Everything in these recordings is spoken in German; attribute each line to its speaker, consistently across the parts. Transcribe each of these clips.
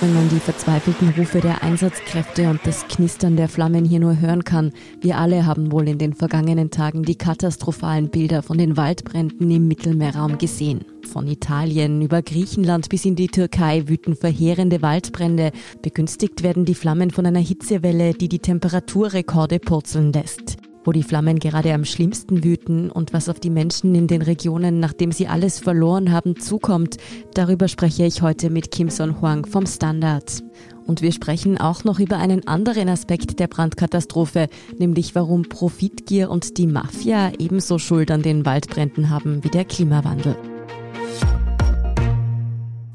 Speaker 1: Wenn man die verzweifelten Rufe der Einsatzkräfte und das Knistern der Flammen hier nur hören kann, wir alle haben wohl in den vergangenen Tagen die katastrophalen Bilder von den Waldbränden im Mittelmeerraum gesehen. Von Italien über Griechenland bis in die Türkei wüten verheerende Waldbrände. Begünstigt werden die Flammen von einer Hitzewelle, die die Temperaturrekorde purzeln lässt wo die Flammen gerade am schlimmsten wüten und was auf die Menschen in den Regionen, nachdem sie alles verloren haben, zukommt, darüber spreche ich heute mit Kim Son Huang vom Standard. Und wir sprechen auch noch über einen anderen Aspekt der Brandkatastrophe, nämlich warum Profitgier und die Mafia ebenso Schuld an den Waldbränden haben wie der Klimawandel.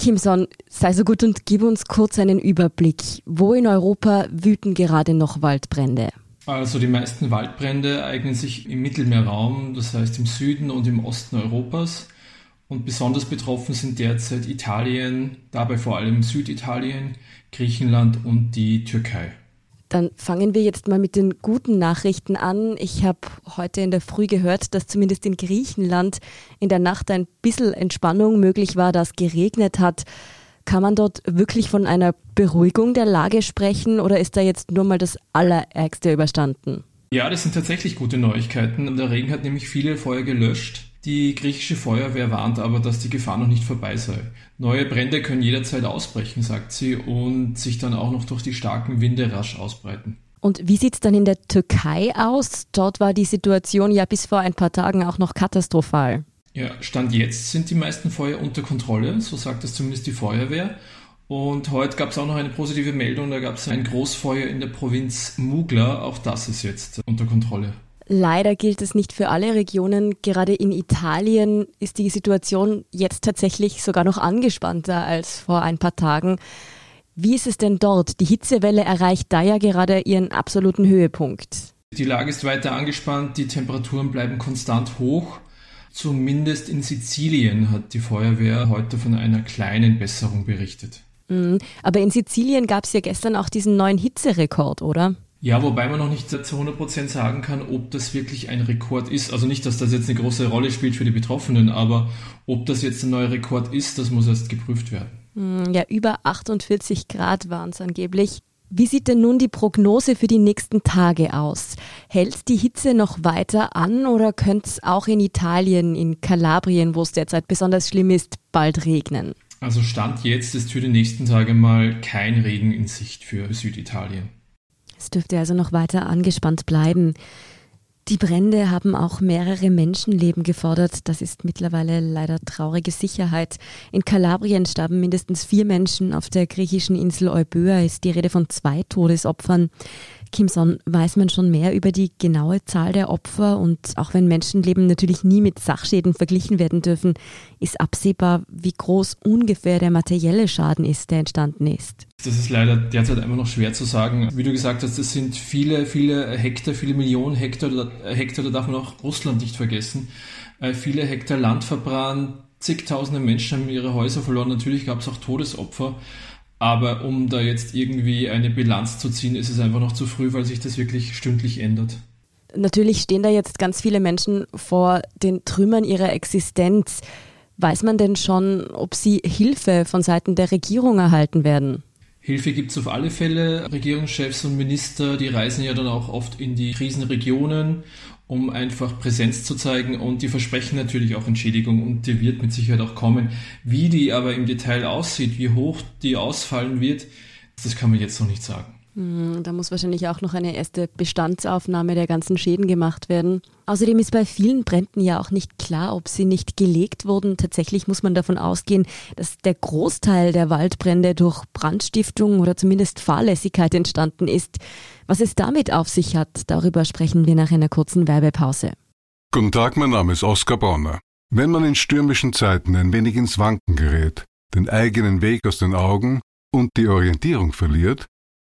Speaker 1: Kimson, sei so gut und gib uns kurz einen Überblick. Wo in Europa wüten gerade noch Waldbrände?
Speaker 2: Also die meisten Waldbrände ereignen sich im Mittelmeerraum, das heißt im Süden und im Osten Europas. Und besonders betroffen sind derzeit Italien, dabei vor allem Süditalien, Griechenland und die Türkei.
Speaker 1: Dann fangen wir jetzt mal mit den guten Nachrichten an. Ich habe heute in der Früh gehört, dass zumindest in Griechenland in der Nacht ein bisschen Entspannung möglich war, dass geregnet hat. Kann man dort wirklich von einer Beruhigung der Lage sprechen oder ist da jetzt nur mal das Allerärgste überstanden?
Speaker 2: Ja, das sind tatsächlich gute Neuigkeiten. Der Regen hat nämlich viele Feuer gelöscht. Die griechische Feuerwehr warnt aber, dass die Gefahr noch nicht vorbei sei. Neue Brände können jederzeit ausbrechen, sagt sie, und sich dann auch noch durch die starken Winde rasch ausbreiten.
Speaker 1: Und wie sieht es dann in der Türkei aus? Dort war die Situation ja bis vor ein paar Tagen auch noch katastrophal.
Speaker 2: Ja, Stand jetzt sind die meisten Feuer unter Kontrolle, so sagt es zumindest die Feuerwehr. Und heute gab es auch noch eine positive Meldung, da gab es ein Großfeuer in der Provinz Mugla, auch das ist jetzt unter Kontrolle.
Speaker 1: Leider gilt es nicht für alle Regionen. Gerade in Italien ist die Situation jetzt tatsächlich sogar noch angespannter als vor ein paar Tagen. Wie ist es denn dort? Die Hitzewelle erreicht da ja gerade ihren absoluten Höhepunkt.
Speaker 2: Die Lage ist weiter angespannt, die Temperaturen bleiben konstant hoch. Zumindest in Sizilien hat die Feuerwehr heute von einer kleinen Besserung berichtet.
Speaker 1: Mhm. Aber in Sizilien gab es ja gestern auch diesen neuen Hitzerekord, oder?
Speaker 2: Ja, wobei man noch nicht zu 100% sagen kann, ob das wirklich ein Rekord ist. Also nicht, dass das jetzt eine große Rolle spielt für die Betroffenen, aber ob das jetzt ein neuer Rekord ist, das muss erst geprüft werden.
Speaker 1: Mhm, ja, über 48 Grad waren es angeblich. Wie sieht denn nun die Prognose für die nächsten Tage aus? Hält die Hitze noch weiter an oder könnte es auch in Italien, in Kalabrien, wo es derzeit besonders schlimm ist, bald regnen?
Speaker 2: Also Stand jetzt ist für die nächsten Tage mal kein Regen in Sicht für Süditalien.
Speaker 1: Es dürfte also noch weiter angespannt bleiben. Die Brände haben auch mehrere Menschenleben gefordert. Das ist mittlerweile leider traurige Sicherheit. In Kalabrien starben mindestens vier Menschen. Auf der griechischen Insel Euböa ist die Rede von zwei Todesopfern. Kimson, weiß man schon mehr über die genaue Zahl der Opfer und auch wenn Menschenleben natürlich nie mit Sachschäden verglichen werden dürfen, ist absehbar, wie groß ungefähr der materielle Schaden ist, der entstanden ist.
Speaker 2: Das ist leider derzeit immer noch schwer zu sagen. Wie du gesagt hast, das sind viele, viele Hektar, viele Millionen Hektar, Hektar, da darf man auch Russland nicht vergessen. Äh, viele Hektar Land verbrannt, zigtausende Menschen haben ihre Häuser verloren. Natürlich gab es auch Todesopfer. Aber um da jetzt irgendwie eine Bilanz zu ziehen, ist es einfach noch zu früh, weil sich das wirklich stündlich ändert.
Speaker 1: Natürlich stehen da jetzt ganz viele Menschen vor den Trümmern ihrer Existenz. Weiß man denn schon, ob sie Hilfe von Seiten der Regierung erhalten werden?
Speaker 2: Hilfe gibt es auf alle Fälle. Regierungschefs und Minister, die reisen ja dann auch oft in die Krisenregionen um einfach Präsenz zu zeigen und die versprechen natürlich auch Entschädigung und die wird mit Sicherheit auch kommen. Wie die aber im Detail aussieht, wie hoch die ausfallen wird, das kann man jetzt noch nicht sagen.
Speaker 1: Hm, da muss wahrscheinlich auch noch eine erste Bestandsaufnahme der ganzen Schäden gemacht werden. Außerdem ist bei vielen Bränden ja auch nicht klar, ob sie nicht gelegt wurden. Tatsächlich muss man davon ausgehen, dass der Großteil der Waldbrände durch Brandstiftung oder zumindest Fahrlässigkeit entstanden ist. Was es damit auf sich hat, darüber sprechen wir nach einer kurzen Werbepause.
Speaker 3: Guten Tag, mein Name ist Oskar Bonner. Wenn man in stürmischen Zeiten ein wenig ins Wanken gerät, den eigenen Weg aus den Augen und die Orientierung verliert,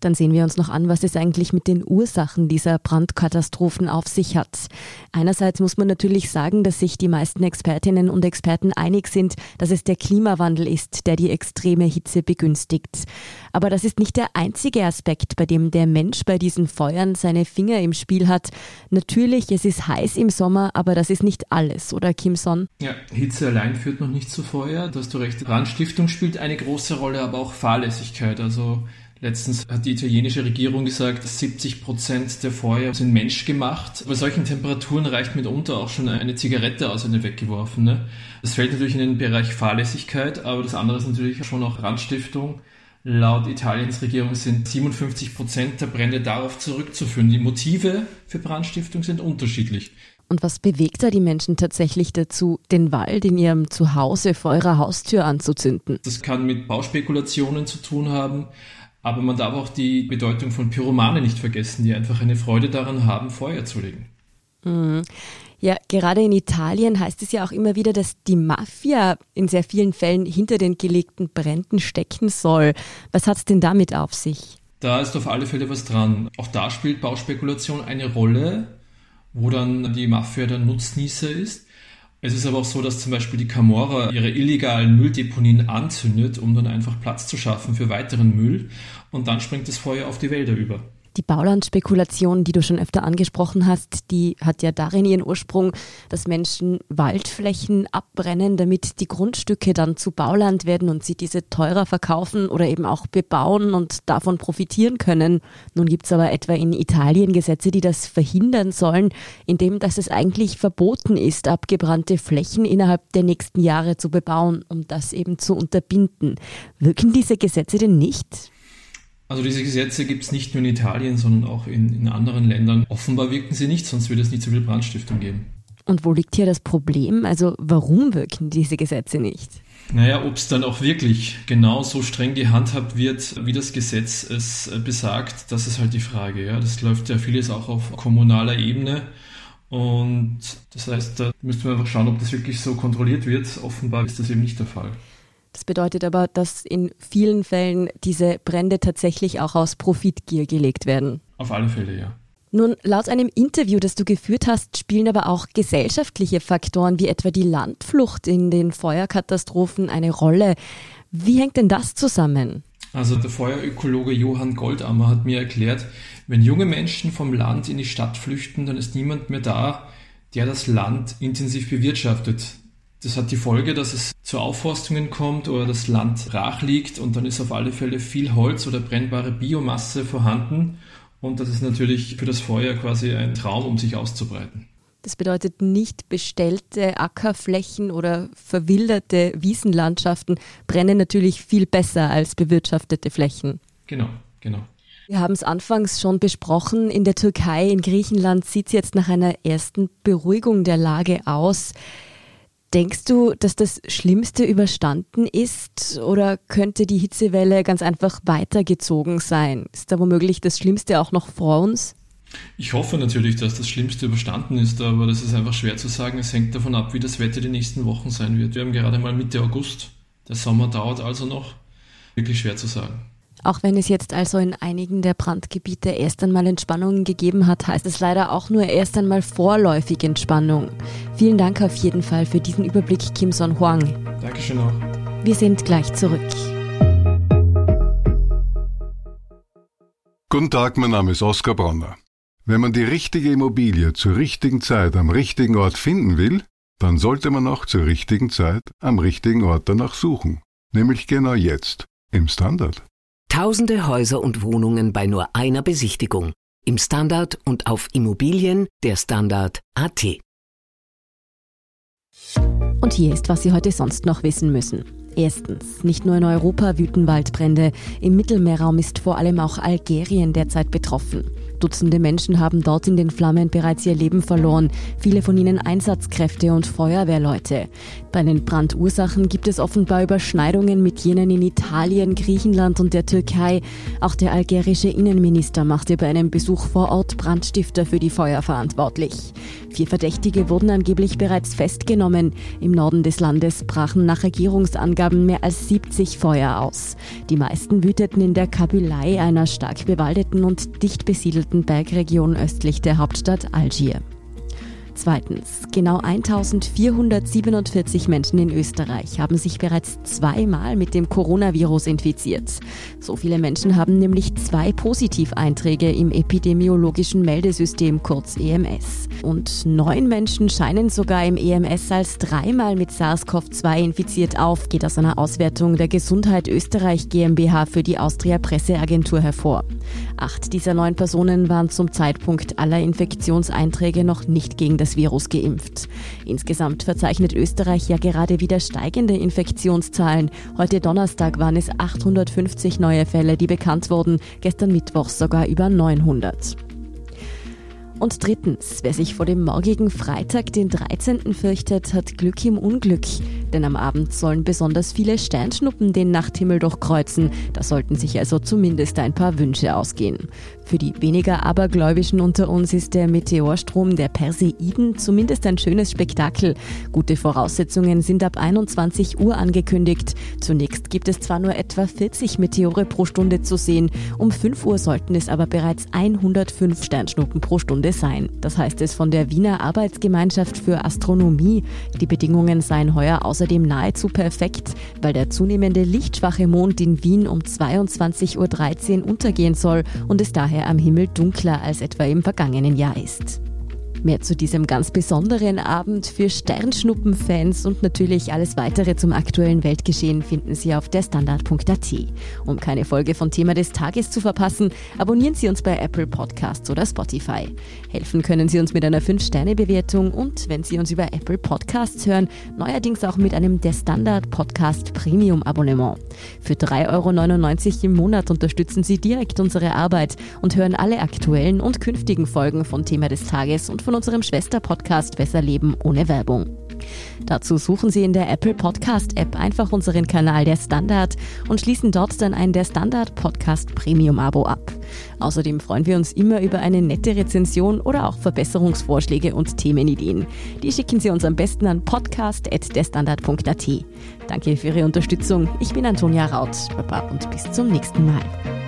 Speaker 1: Dann sehen wir uns noch an, was es eigentlich mit den Ursachen dieser Brandkatastrophen auf sich hat. Einerseits muss man natürlich sagen, dass sich die meisten Expertinnen und Experten einig sind, dass es der Klimawandel ist, der die extreme Hitze begünstigt. Aber das ist nicht der einzige Aspekt, bei dem der Mensch bei diesen Feuern seine Finger im Spiel hat. Natürlich, es ist heiß im Sommer, aber das ist nicht alles, oder Kimson?
Speaker 2: Ja, Hitze allein führt noch nicht zu Feuer. Da hast du recht. Brandstiftung spielt eine große Rolle, aber auch Fahrlässigkeit. Also Letztens hat die italienische Regierung gesagt, 70 Prozent der Feuer sind menschgemacht. Bei solchen Temperaturen reicht mitunter auch schon eine Zigarette aus einer weggeworfene. Das fällt natürlich in den Bereich Fahrlässigkeit, aber das andere ist natürlich schon auch Brandstiftung. Laut Italiens Regierung sind 57 Prozent der Brände darauf zurückzuführen. Die Motive für Brandstiftung sind unterschiedlich.
Speaker 1: Und was bewegt da die Menschen tatsächlich dazu, den Wald in ihrem Zuhause vor ihrer Haustür anzuzünden?
Speaker 2: Das kann mit Bauspekulationen zu tun haben, aber man darf auch die Bedeutung von Pyromane nicht vergessen, die einfach eine Freude daran haben, Feuer zu legen.
Speaker 1: Mhm. Ja, gerade in Italien heißt es ja auch immer wieder, dass die Mafia in sehr vielen Fällen hinter den gelegten Bränden stecken soll. Was hat es denn damit auf sich?
Speaker 2: Da ist auf alle Fälle was dran. Auch da spielt Bauspekulation eine Rolle, wo dann die Mafia der Nutznießer ist. Es ist aber auch so, dass zum Beispiel die Camorra ihre illegalen Mülldeponien anzündet, um dann einfach Platz zu schaffen für weiteren Müll. Und dann springt das Feuer auf die Wälder über.
Speaker 1: Die Baulandspekulation, die du schon öfter angesprochen hast, die hat ja darin ihren Ursprung, dass Menschen Waldflächen abbrennen, damit die Grundstücke dann zu Bauland werden und sie diese teurer verkaufen oder eben auch bebauen und davon profitieren können. Nun gibt es aber etwa in Italien Gesetze, die das verhindern sollen, indem dass es eigentlich verboten ist, abgebrannte Flächen innerhalb der nächsten Jahre zu bebauen, um das eben zu unterbinden. Wirken diese Gesetze denn nicht?
Speaker 2: Also diese Gesetze gibt es nicht nur in Italien, sondern auch in, in anderen Ländern. Offenbar wirken sie nicht, sonst würde es nicht so viel Brandstiftung geben.
Speaker 1: Und wo liegt hier das Problem? Also warum wirken diese Gesetze nicht?
Speaker 2: Naja, ob es dann auch wirklich genau so streng gehandhabt wird, wie das Gesetz es besagt, das ist halt die Frage. Ja, das läuft ja vieles auch auf kommunaler Ebene. Und das heißt, da müsste man einfach schauen, ob das wirklich so kontrolliert wird. Offenbar ist das eben nicht der Fall.
Speaker 1: Das bedeutet aber, dass in vielen Fällen diese Brände tatsächlich auch aus Profitgier gelegt werden.
Speaker 2: Auf alle Fälle, ja.
Speaker 1: Nun, laut einem Interview, das du geführt hast, spielen aber auch gesellschaftliche Faktoren wie etwa die Landflucht in den Feuerkatastrophen eine Rolle. Wie hängt denn das zusammen?
Speaker 2: Also der Feuerökologe Johann Goldammer hat mir erklärt, wenn junge Menschen vom Land in die Stadt flüchten, dann ist niemand mehr da, der das Land intensiv bewirtschaftet. Das hat die Folge, dass es zu Aufforstungen kommt oder das Land brach liegt und dann ist auf alle Fälle viel Holz oder brennbare Biomasse vorhanden und das ist natürlich für das Feuer quasi ein Traum, um sich auszubreiten.
Speaker 1: Das bedeutet nicht bestellte Ackerflächen oder verwilderte Wiesenlandschaften brennen natürlich viel besser als bewirtschaftete Flächen.
Speaker 2: Genau, genau.
Speaker 1: Wir haben es anfangs schon besprochen. In der Türkei, in Griechenland sieht es jetzt nach einer ersten Beruhigung der Lage aus. Denkst du, dass das Schlimmste überstanden ist oder könnte die Hitzewelle ganz einfach weitergezogen sein? Ist da womöglich das Schlimmste auch noch vor uns?
Speaker 2: Ich hoffe natürlich, dass das Schlimmste überstanden ist, aber das ist einfach schwer zu sagen. Es hängt davon ab, wie das Wetter die nächsten Wochen sein wird. Wir haben gerade mal Mitte August. Der Sommer dauert also noch. Wirklich schwer zu sagen.
Speaker 1: Auch wenn es jetzt also in einigen der Brandgebiete erst einmal Entspannungen gegeben hat, heißt es leider auch nur erst einmal vorläufig Entspannung. Vielen Dank auf jeden Fall für diesen Überblick, Kim Son Huang.
Speaker 2: Dankeschön auch.
Speaker 1: Wir sind gleich zurück.
Speaker 3: Guten Tag, mein Name ist Oskar Bronner. Wenn man die richtige Immobilie zur richtigen Zeit am richtigen Ort finden will, dann sollte man auch zur richtigen Zeit am richtigen Ort danach suchen. Nämlich genau jetzt, im Standard.
Speaker 4: Tausende Häuser und Wohnungen bei nur einer Besichtigung. Im Standard und auf Immobilien der Standard AT.
Speaker 1: Und hier ist, was Sie heute sonst noch wissen müssen. Erstens, nicht nur in Europa wüten Waldbrände, im Mittelmeerraum ist vor allem auch Algerien derzeit betroffen. Dutzende Menschen haben dort in den Flammen bereits ihr Leben verloren, viele von ihnen Einsatzkräfte und Feuerwehrleute. Bei den Brandursachen gibt es offenbar Überschneidungen mit jenen in Italien, Griechenland und der Türkei. Auch der algerische Innenminister machte bei einem Besuch vor Ort Brandstifter für die Feuer verantwortlich. Vier Verdächtige wurden angeblich bereits festgenommen. Im Norden des Landes brachen nach Regierungsangaben mehr als 70 Feuer aus. Die meisten wüteten in der Kabylei, einer stark bewaldeten und dicht besiedelten Bergregion östlich der Hauptstadt Algier. Zweitens, genau 1447 Menschen in Österreich haben sich bereits zweimal mit dem Coronavirus infiziert. So viele Menschen haben nämlich zwei Positiveinträge im epidemiologischen Meldesystem kurz EMS. Und neun Menschen scheinen sogar im EMS als dreimal mit SARS-CoV-2 infiziert auf, geht aus einer Auswertung der Gesundheit Österreich GmbH für die Austria Presseagentur hervor. Acht dieser neun Personen waren zum Zeitpunkt aller Infektionseinträge noch nicht gegen das Virus geimpft. Insgesamt verzeichnet Österreich ja gerade wieder steigende Infektionszahlen. Heute Donnerstag waren es 850 neue Fälle, die bekannt wurden, gestern Mittwoch sogar über 900. Und drittens, wer sich vor dem morgigen Freitag, den 13. fürchtet, hat Glück im Unglück. Denn am Abend sollen besonders viele Sternschnuppen den Nachthimmel durchkreuzen. Da sollten sich also zumindest ein paar Wünsche ausgehen. Für die weniger Abergläubischen unter uns ist der Meteorstrom der Perseiden zumindest ein schönes Spektakel. Gute Voraussetzungen sind ab 21 Uhr angekündigt. Zunächst gibt es zwar nur etwa 40 Meteore pro Stunde zu sehen, um 5 Uhr sollten es aber bereits 105 Sternschnuppen pro Stunde sein. Das heißt es von der Wiener Arbeitsgemeinschaft für Astronomie. Die Bedingungen seien heuer außerdem nahezu perfekt, weil der zunehmende lichtschwache Mond in Wien um 22.13 Uhr untergehen soll und es daher am Himmel dunkler als etwa im vergangenen Jahr ist. Mehr zu diesem ganz besonderen Abend für Sternschnuppenfans und natürlich alles weitere zum aktuellen Weltgeschehen finden Sie auf derstandard.at. Um keine Folge von Thema des Tages zu verpassen, abonnieren Sie uns bei Apple Podcasts oder Spotify. Helfen können Sie uns mit einer 5-Sterne-Bewertung und, wenn Sie uns über Apple Podcasts hören, neuerdings auch mit einem Der Standard Podcast Premium Abonnement. Für 3,99 Euro im Monat unterstützen Sie direkt unsere Arbeit und hören alle aktuellen und künftigen Folgen von Thema des Tages und von unserem Schwesterpodcast Besser Leben ohne Werbung. Dazu suchen Sie in der Apple Podcast App einfach unseren Kanal Der Standard und schließen dort dann ein Der Standard Podcast Premium Abo ab. Außerdem freuen wir uns immer über eine nette Rezension oder auch Verbesserungsvorschläge und Themenideen. Die schicken Sie uns am besten an podcast.derstandard.at. Danke für Ihre Unterstützung. Ich bin Antonia Raut. Baba und bis zum nächsten Mal.